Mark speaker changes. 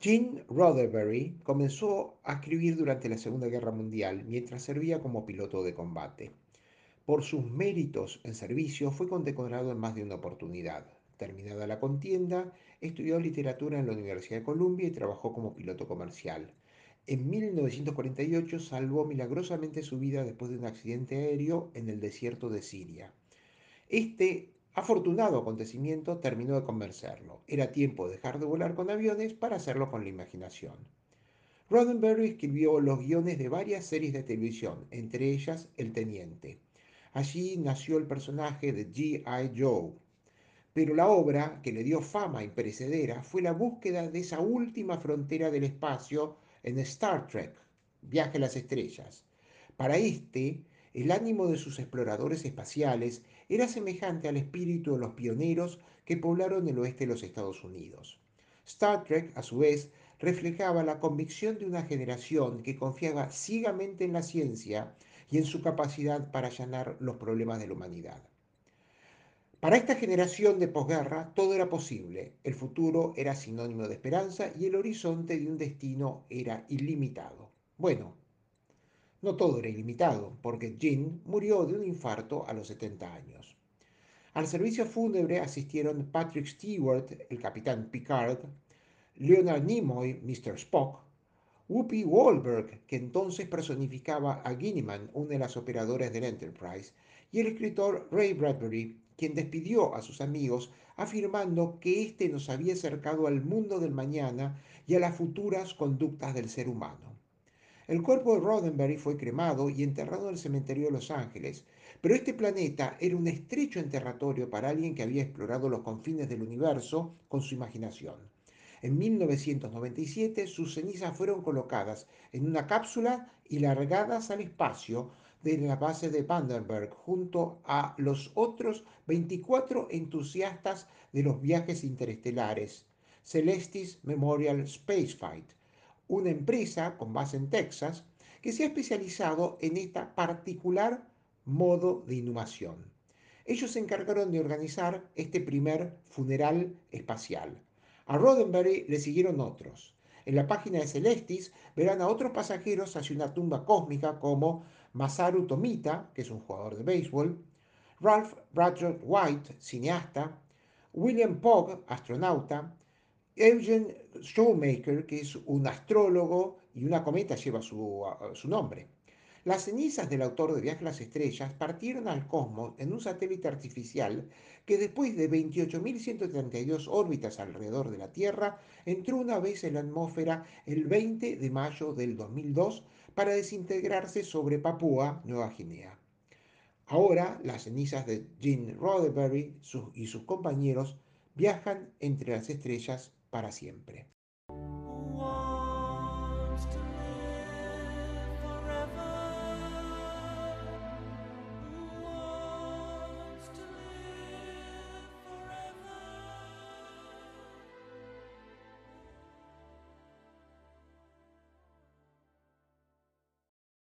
Speaker 1: Gene Roddenberry comenzó a escribir durante la Segunda Guerra Mundial mientras servía como piloto de combate. Por sus méritos en servicio fue condecorado en más de una oportunidad. Terminada la contienda, estudió literatura en la Universidad de Columbia y trabajó como piloto comercial. En 1948 salvó milagrosamente su vida después de un accidente aéreo en el desierto de Siria. Este afortunado acontecimiento terminó de convencerlo. Era tiempo de dejar de volar con aviones para hacerlo con la imaginación. Roddenberry escribió los guiones de varias series de televisión, entre ellas El Teniente. Allí nació el personaje de G.I. Joe. Pero la obra que le dio fama imperecedera fue la búsqueda de esa última frontera del espacio en Star Trek, Viaje a las Estrellas. Para este, el ánimo de sus exploradores espaciales era semejante al espíritu de los pioneros que poblaron el oeste de los Estados Unidos. Star Trek, a su vez, reflejaba la convicción de una generación que confiaba ciegamente en la ciencia y en su capacidad para allanar los problemas de la humanidad. Para esta generación de posguerra todo era posible, el futuro era sinónimo de esperanza y el horizonte de un destino era ilimitado. Bueno, no todo era ilimitado, porque Jean murió de un infarto a los 70 años. Al servicio fúnebre asistieron Patrick Stewart, el capitán Picard, Leonard Nimoy, Mr. Spock, Whoopi Wahlberg, que entonces personificaba a Guineman, una de las operadoras del Enterprise, y el escritor Ray Bradbury, quien despidió a sus amigos afirmando que éste nos había acercado al mundo del mañana y a las futuras conductas del ser humano. El cuerpo de Roddenberry fue cremado y enterrado en el cementerio de Los Ángeles, pero este planeta era un estrecho enterratorio para alguien que había explorado los confines del universo con su imaginación. En 1997 sus cenizas fueron colocadas en una cápsula y largadas al espacio de la base de Vandenberg junto a los otros 24 entusiastas de los viajes interestelares, Celestis Memorial Spaceflight, una empresa con base en Texas que se ha especializado en esta particular modo de inhumación. Ellos se encargaron de organizar este primer funeral espacial. A Roddenberry le siguieron otros. En la página de Celestis verán a otros pasajeros hacia una tumba cósmica como Masaru Tomita, que es un jugador de béisbol, Ralph Bradshaw White, cineasta, William Pogg, astronauta, Eugene Showmaker, que es un astrólogo y una cometa lleva su, su nombre. Las cenizas del autor de Viaje a las Estrellas partieron al cosmos en un satélite artificial que después de 28.132 órbitas alrededor de la Tierra entró una vez en la atmósfera el 20 de mayo del 2002 para desintegrarse sobre Papúa Nueva Guinea. Ahora las cenizas de Gene Roddenberry y sus compañeros viajan entre las estrellas para siempre.